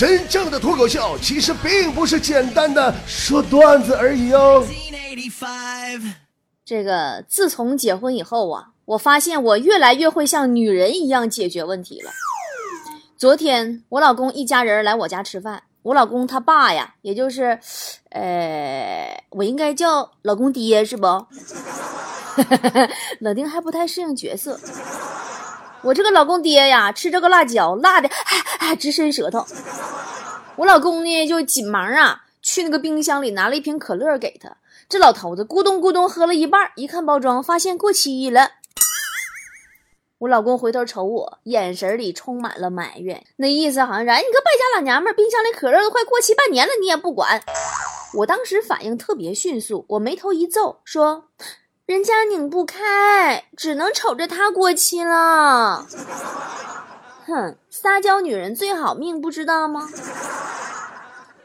真正的脱口秀其实并不是简单的说段子而已哦。这个自从结婚以后啊，我发现我越来越会像女人一样解决问题了。昨天我老公一家人来我家吃饭，我老公他爸呀，也就是，呃，我应该叫老公爹是不？冷丁还不太适应角色。我这个老公爹呀，吃这个辣椒辣的，哎直伸舌头。我老公呢就紧忙啊，去那个冰箱里拿了一瓶可乐给他。这老头子咕咚咕咚喝了一半，一看包装，发现过期了。我老公回头瞅我，眼神里充满了埋怨，那意思好像是：哎，你个败家老娘们，冰箱里可乐都快过期半年了，你也不管。我当时反应特别迅速，我眉头一皱，说。人家拧不开，只能瞅着他过期了。哼，撒娇女人最好命，不知道吗？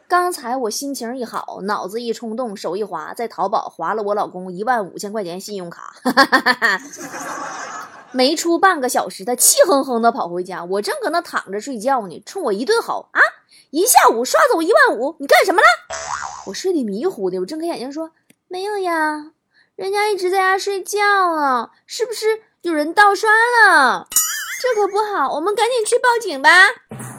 刚才我心情一好，脑子一冲动，手一滑，在淘宝划了我老公一万五千块钱信用卡。没出半个小时，他气哼哼的跑回家，我正搁那躺着睡觉呢，冲我一顿吼啊！一下午刷走一万五，你干什么了？我睡得迷糊的，我睁开眼睛说没有呀。人家一直在家睡觉啊，是不是有人盗刷了？这可不好，我们赶紧去报警吧。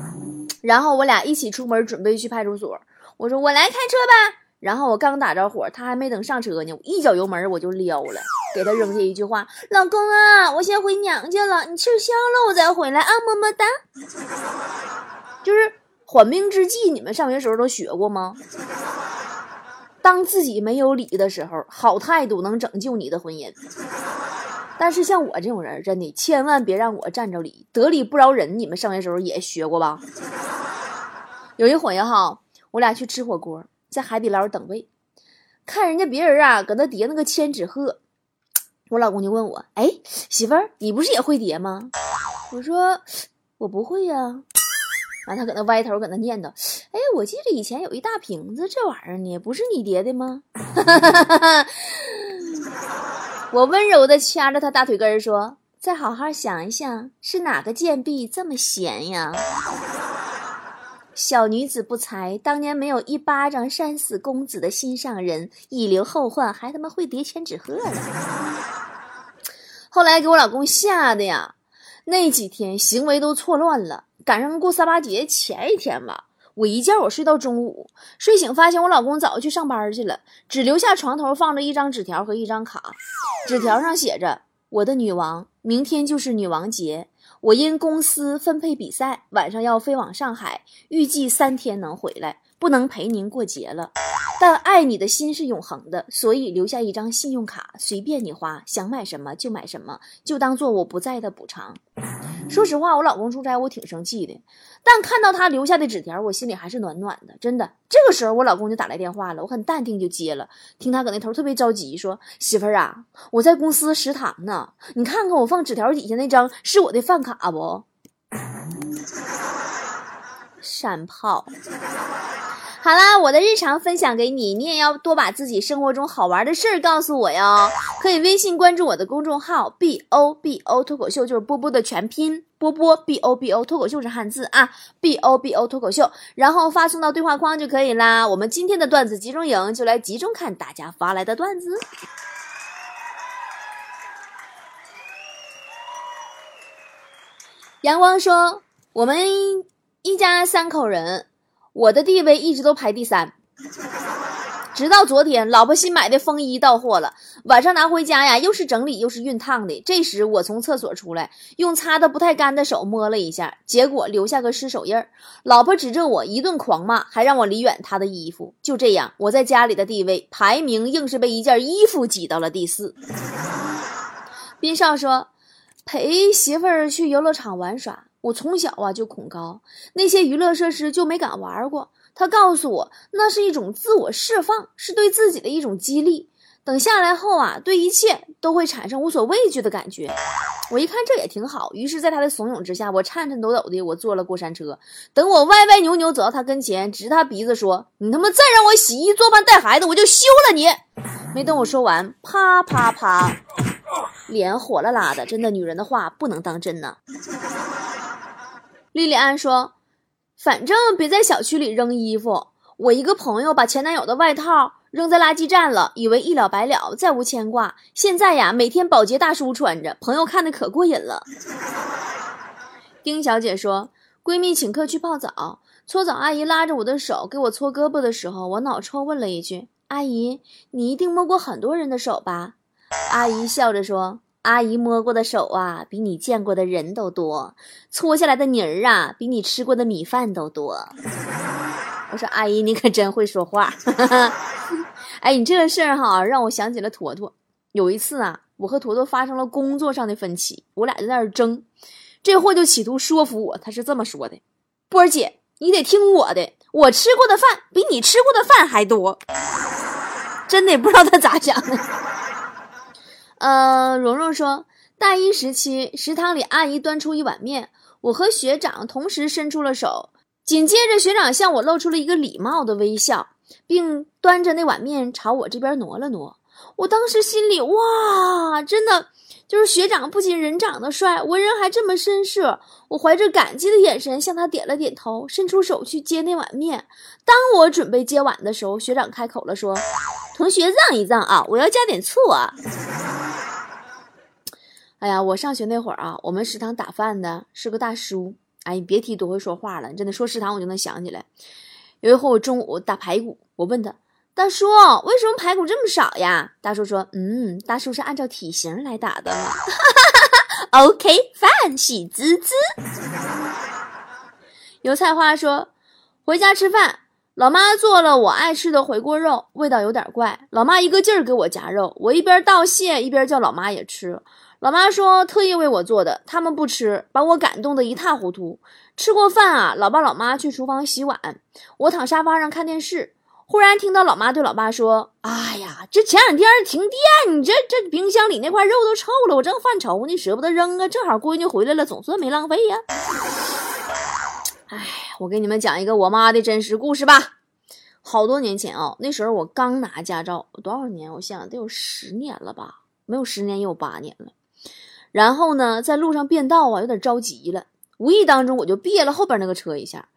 然后我俩一起出门，准备去派出所。我说我来开车吧。然后我刚打着火，他还没等上车呢，我一脚油门我就撩了，给他扔下一句话：“老公啊，我先回娘家了，你气消了我再回来啊，么么哒。”就是缓兵之计，你们上学时候都学过吗？当自己没有理的时候，好态度能拯救你的婚姻。但是像我这种人，真的千万别让我占着理，得理不饶人。你们上学时候也学过吧？有一回哈，我俩去吃火锅，在海底捞等位，看人家别人啊搁那叠那个千纸鹤，我老公就问我：“哎，媳妇儿，你不是也会叠吗？”我说：“我不会呀。”完，他搁那歪头，搁那念叨：“哎，我记得以前有一大瓶子这玩意儿呢，不是你叠的吗？” 我温柔的掐着他大腿根儿说：“再好好想一想，是哪个贱婢这么闲呀？小女子不才，当年没有一巴掌扇死公子的心上人，以留后患，还他妈会叠千纸鹤呢。后来给我老公吓得呀，那几天行为都错乱了。”赶上过三八节前一天吧，我一觉我睡到中午，睡醒发现我老公早就去上班去了，只留下床头放着一张纸条和一张卡，纸条上写着：“我的女王，明天就是女王节，我因公司分配比赛，晚上要飞往上海，预计三天能回来，不能陪您过节了。但爱你的心是永恒的，所以留下一张信用卡，随便你花，想买什么就买什么，就当做我不在的补偿。”说实话，我老公出差，我挺生气的。但看到他留下的纸条，我心里还是暖暖的。真的，这个时候我老公就打来电话了，我很淡定就接了。听他搁那头特别着急，说：“媳妇儿啊，我在公司食堂呢，你看看我放纸条底下那张是我的饭卡不？” 山炮。好啦，我的日常分享给你，你也要多把自己生活中好玩的事儿告诉我哟。可以微信关注我的公众号 “b o b o” 脱口秀，就是波波的全拼，波波 b o b o 脱口秀是汉字啊，b o b o 脱口秀，然后发送到对话框就可以啦。我们今天的段子集中营就来集中看大家发来的段子。阳光说：“我们一家三口人。”我的地位一直都排第三，直到昨天，老婆新买的风衣到货了，晚上拿回家呀，又是整理又是熨烫的。这时我从厕所出来，用擦的不太干的手摸了一下，结果留下个湿手印儿。老婆指着我一顿狂骂，还让我离远她的衣服。就这样，我在家里的地位排名硬是被一件衣服挤到了第四。斌少说，陪媳妇儿去游乐场玩耍。我从小啊就恐高，那些娱乐设施就没敢玩过。他告诉我，那是一种自我释放，是对自己的一种激励。等下来后啊，对一切都会产生无所畏惧的感觉。我一看这也挺好，于是，在他的怂恿之下，我颤颤抖抖的我坐了过山车。等我歪歪扭扭走到他跟前，指他鼻子说：“你他妈再让我洗衣做饭带孩子，我就休了你！”没等我说完，啪啪啪，脸火辣辣的。真的，女人的话不能当真呐。莉莉安说：“反正别在小区里扔衣服。我一个朋友把前男友的外套扔在垃圾站了，以为一了百了，再无牵挂。现在呀，每天保洁大叔穿着，朋友看的可过瘾了。丁小姐说，闺蜜请客去泡澡，搓澡阿姨拉着我的手给我搓胳膊的时候，我脑抽问了一句：“阿姨，你一定摸过很多人的手吧？”阿姨笑着说。阿姨摸过的手啊，比你见过的人都多；搓下来的泥儿啊，比你吃过的米饭都多。我说阿姨，你可真会说话。哎，你这个事儿哈，让我想起了坨坨。有一次啊，我和坨坨发生了工作上的分歧，我俩就在那儿争。这货就企图说服我，他是这么说的：“波儿姐，你得听我的，我吃过的饭比你吃过的饭还多。”真的不知道他咋想的。呃，蓉蓉说，大一时期食堂里阿姨端出一碗面，我和学长同时伸出了手，紧接着学长向我露出了一个礼貌的微笑，并端着那碗面朝我这边挪了挪。我当时心里哇，真的就是学长不仅人长得帅，为人还这么绅士。我怀着感激的眼神向他点了点头，伸出手去接那碗面。当我准备接碗的时候，学长开口了，说：“同学让一让啊，我要加点醋啊。”哎呀，我上学那会儿啊，我们食堂打饭的是个大叔。哎，你别提多会说话了，真的说食堂我就能想起来。有一回我中午打排骨，我问他：“大叔，为什么排骨这么少呀？”大叔说：“嗯，大叔是按照体型来打的。”OK，饭喜滋滋。油菜花说：“回家吃饭，老妈做了我爱吃的回锅肉，味道有点怪。老妈一个劲儿给我夹肉，我一边道谢一边叫老妈也吃。”老妈说特意为我做的，他们不吃，把我感动得一塌糊涂。吃过饭啊，老爸老妈去厨房洗碗，我躺沙发上看电视，忽然听到老妈对老爸说：“哎呀，这前两天停电，你这这冰箱里那块肉都臭了，我正犯愁呢，舍不得扔啊，正好闺女回来了，总算没浪费呀。”哎，我给你们讲一个我妈的真实故事吧。好多年前啊，那时候我刚拿驾照，多少年？我想得有十年了吧？没有十年也有八年了。然后呢，在路上变道啊，有点着急了，无意当中我就别了后边那个车一下，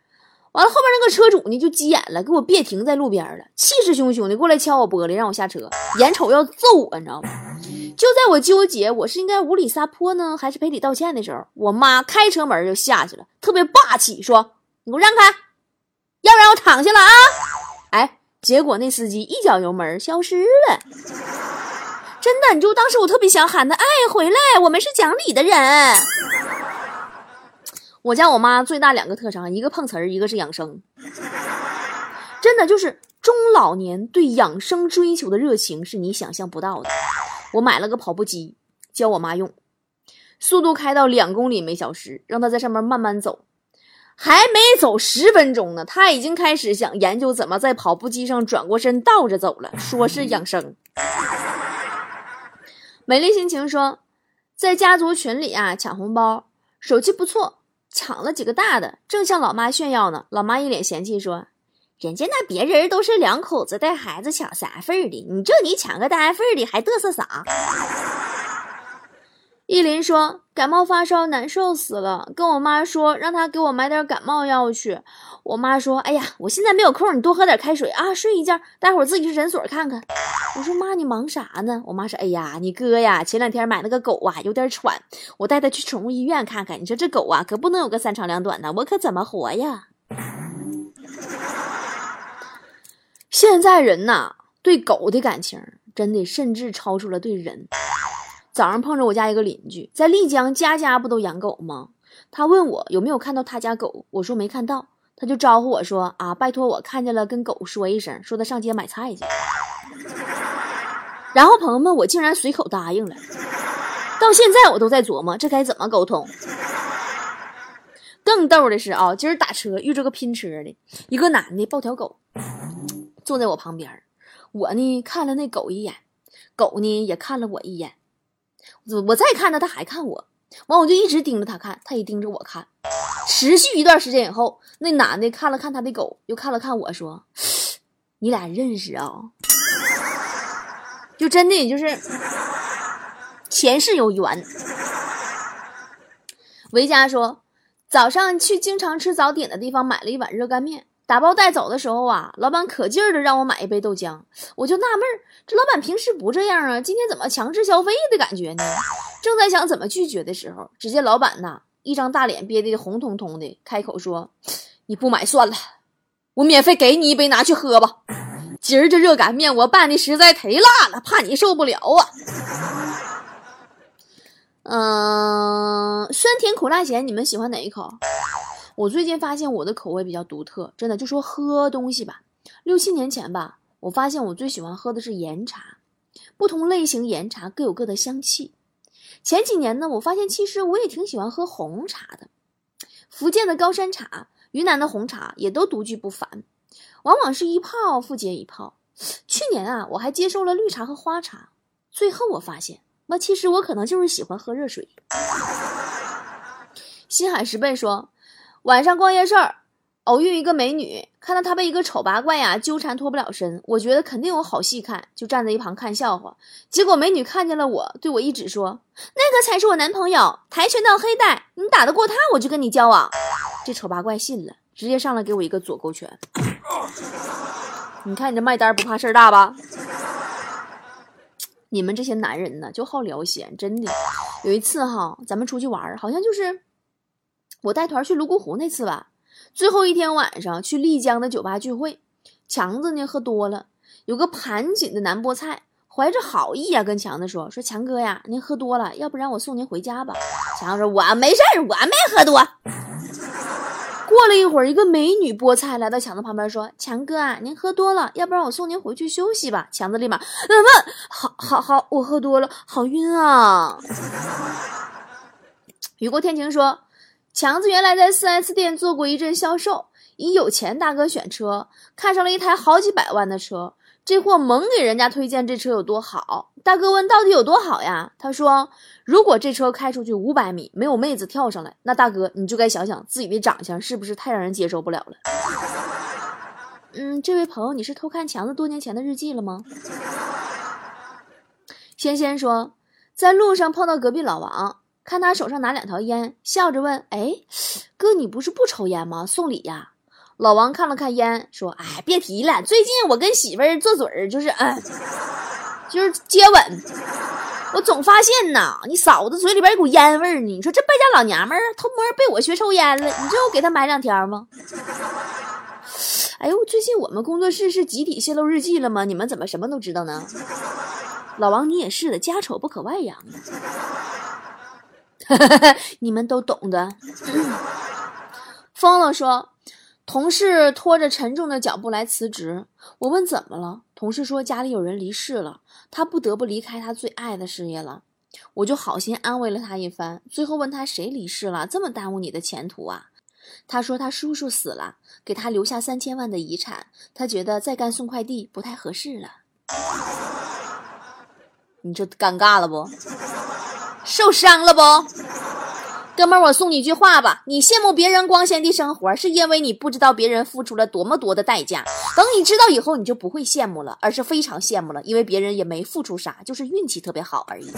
完了后边那个车主呢就急眼了，给我别停在路边了，气势汹汹的过来敲我玻璃，让我下车，眼瞅要揍我，你知道吗？就在我纠结我是应该无理撒泼呢，还是赔礼道歉的时候，我妈开车门就下去了，特别霸气，说：“你给我让开，要不然我躺下了啊！”哎，结果那司机一脚油门消失了。真的，你就当时我特别想喊他，哎，回来，我们是讲理的人。我家我妈最大两个特长，一个碰瓷儿，一个是养生。真的就是中老年对养生追求的热情是你想象不到的。我买了个跑步机，教我妈用，速度开到两公里每小时，让她在上面慢慢走。还没走十分钟呢，她已经开始想研究怎么在跑步机上转过身倒着走了，说是养生。美丽心情说，在家族群里啊抢红包，手气不错，抢了几个大的，正向老妈炫耀呢。老妈一脸嫌弃说：“人家那别人都是两口子带孩子抢三份的，你这你抢个单份的，还嘚瑟啥？”依林说：“感冒发烧难受死了，跟我妈说让她给我买点感冒药去。我妈说：‘哎呀，我现在没有空，你多喝点开水啊，睡一觉，待会儿自己去诊所看看。’我说妈，你忙啥呢？我妈说：‘哎呀，你哥呀，前两天买那个狗啊，有点喘，我带他去宠物医院看看。你说这狗啊，可不能有个三长两短的，我可怎么活呀？’现在人呐，对狗的感情真的甚至超出了对人。”早上碰着我家一个邻居，在丽江家家不都养狗吗？他问我有没有看到他家狗，我说没看到，他就招呼我说啊，拜托我看见了跟狗说一声，说他上街买菜去。然后朋友们，我竟然随口答应了。到现在我都在琢磨这该怎么沟通。更逗的是啊，今儿打车遇着个拼车的，一个男的抱条狗，坐在我旁边，我呢看了那狗一眼，狗呢也看了我一眼。我再看他，他还看我，完我就一直盯着他看，他也盯着我看，持续一段时间以后，那男的看了看他的狗，又看了看我说：“你俩认识啊？”就真的就是前世有缘。维嘉说：“早上去经常吃早点的地方买了一碗热干面，打包带走的时候啊，老板可劲儿的让我买一杯豆浆，我就纳闷儿，这老板平时不这样啊，今天怎么强制消费的感觉呢？正在想怎么拒绝的时候，只见老板呐，一张大脸憋得红彤彤的，开口说：“你不买算了，我免费给你一杯，拿去喝吧。今儿这热干面我拌的实在忒辣了，怕你受不了啊。”嗯，酸甜苦辣咸，你们喜欢哪一口？我最近发现我的口味比较独特，真的就说喝东西吧。六七年前吧，我发现我最喜欢喝的是岩茶，不同类型岩茶各有各的香气。前几年呢，我发现其实我也挺喜欢喝红茶的，福建的高山茶、云南的红茶也都独具不凡，往往是一泡复接一泡。去年啊，我还接受了绿茶和花茶，最后我发现。那其实我可能就是喜欢喝热水。心海十倍说，晚上逛夜市儿，偶遇一个美女，看到她被一个丑八怪呀纠缠脱不了身，我觉得肯定有好戏看，就站在一旁看笑话。结果美女看见了我，对我一指说：“那个才是我男朋友，跆拳道黑带，你打得过他，我就跟你交往。”这丑八怪信了，直接上来给我一个左勾拳。你看你这卖单不怕事儿大吧？你们这些男人呢，就好聊闲，真的。有一次哈，咱们出去玩，好像就是我带团去泸沽湖那次吧。最后一天晚上去丽江的酒吧聚会，强子呢喝多了，有个盘锦的男菠菜，怀着好意啊，跟强子说：“说强哥呀，您喝多了，要不然我送您回家吧。”强子说：“我没事儿，我没喝多。”过了一会儿，一个美女菠菜来到强子旁边说：“强哥啊，您喝多了，要不然我送您回去休息吧。”强子立马：“嗯嗯，好，好，好，我喝多了，好晕啊。”雨过天晴说：“强子原来在四 S 店做过一阵销售，以有钱大哥选车，看上了一台好几百万的车。”这货猛给人家推荐这车有多好，大哥问到底有多好呀？他说，如果这车开出去五百米没有妹子跳上来，那大哥你就该想想自己的长相是不是太让人接受不了了。嗯，这位朋友，你是偷看强子多年前的日记了吗？仙仙说，在路上碰到隔壁老王，看他手上拿两条烟，笑着问：“哎，哥，你不是不抽烟吗？送礼呀？”老王看了看烟，说：“哎，别提了，最近我跟媳妇儿做嘴儿，就是嗯，就是接吻。我总发现呐，你嫂子嘴里边有股烟味儿呢。你说这败家老娘们儿偷摸被我学抽烟了，你知道我给她买两条吗？哎呦，最近我们工作室是集体泄露日记了吗？你们怎么什么都知道呢？老王，你也是的，家丑不可外扬啊。你们都懂的。疯了说。”同事拖着沉重的脚步来辞职，我问怎么了，同事说家里有人离世了，他不得不离开他最爱的事业了。我就好心安慰了他一番，最后问他谁离世了，这么耽误你的前途啊？他说他叔叔死了，给他留下三千万的遗产，他觉得再干送快递不太合适了。你这尴尬了不？受伤了不？哥们儿，我送你一句话吧：你羡慕别人光鲜的生活，是因为你不知道别人付出了多么多的代价。等你知道以后，你就不会羡慕了，而是非常羡慕了，因为别人也没付出啥，就是运气特别好而已。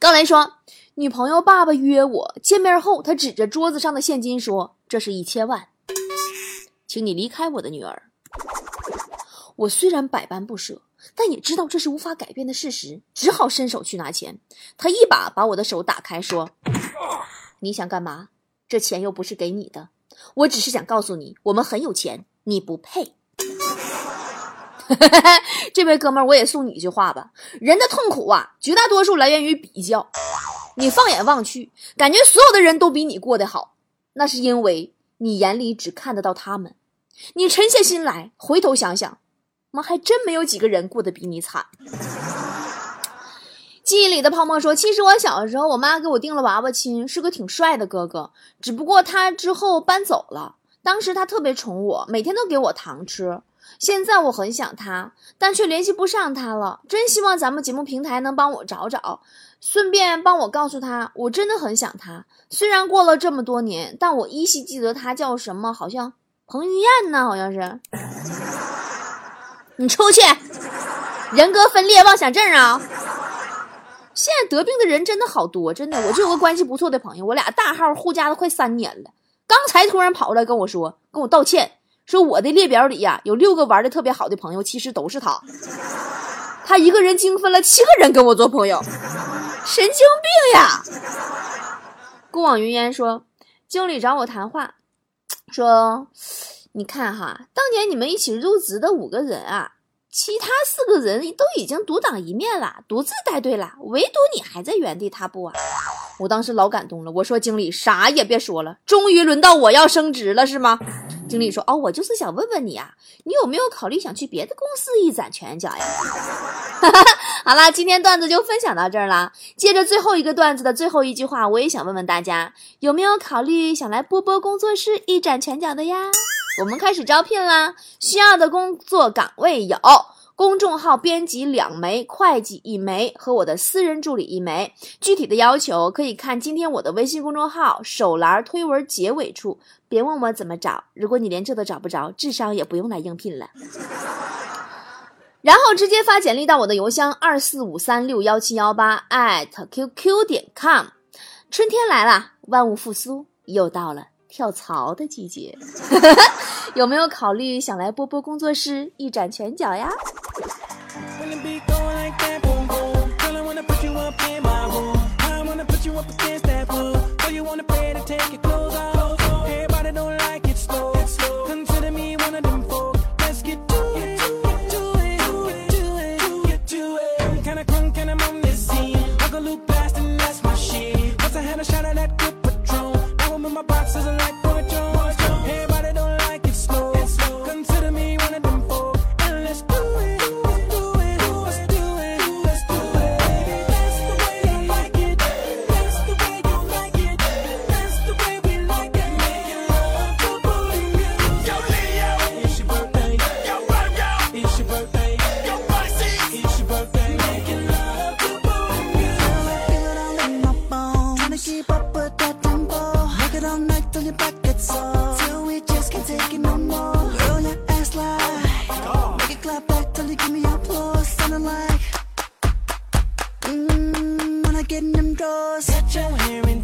高雷说，女朋友爸爸约我见面后，他指着桌子上的现金说：“这是一千万，请你离开我的女儿。”我虽然百般不舍。但也知道这是无法改变的事实，只好伸手去拿钱。他一把把我的手打开，说：“你想干嘛？这钱又不是给你的，我只是想告诉你，我们很有钱，你不配。” 这位哥们儿，我也送你一句话吧：人的痛苦啊，绝大多数来源于比较。你放眼望去，感觉所有的人都比你过得好，那是因为你眼里只看得到他们。你沉下心来，回头想想。妈，还真没有几个人过得比你惨。记忆里的泡沫说：“其实我小的时候，我妈给我订了娃娃亲，是个挺帅的哥哥。只不过他之后搬走了。当时他特别宠我，每天都给我糖吃。现在我很想他，但却联系不上他了。真希望咱们节目平台能帮我找找，顺便帮我告诉他，我真的很想他。虽然过了这么多年，但我依稀记得他叫什么，好像彭于晏呢，好像是。”你出去，人格分裂妄想症啊！现在得病的人真的好多，真的。我就有个关系不错的朋友，我俩大号互加了快三年了，刚才突然跑过来跟我说，跟我道歉，说我的列表里呀有六个玩的特别好的朋友，其实都是他。他一个人精分了七个人跟我做朋友，神经病呀！过往云烟说，经理找我谈话，说，你看哈，当年你们一起入职的五个人啊。其他四个人都已经独当一面了，独自带队了，唯独你还在原地踏步啊！我当时老感动了，我说经理啥也别说了，终于轮到我要升职了是吗？经理说哦，我就是想问问你啊，你有没有考虑想去别的公司一展拳脚呀？哈 哈好啦，今天段子就分享到这儿了。接着最后一个段子的最后一句话，我也想问问大家，有没有考虑想来波波工作室一展拳脚的呀？我们开始招聘啦！需要的工作岗位有：公众号编辑两枚，会计一枚，和我的私人助理一枚。具体的要求可以看今天我的微信公众号手栏推文结尾处。别问我怎么找，如果你连这都找不着，智商也不用来应聘了。然后直接发简历到我的邮箱二四五三六幺七幺八 at qq 点 com。春天来了，万物复苏，又到了。跳槽的季节，有没有考虑想来波波工作室一展拳脚呀？feeling like you give me applause floor, sounding like. Mmm, when I get in them drawers, Set your hearing.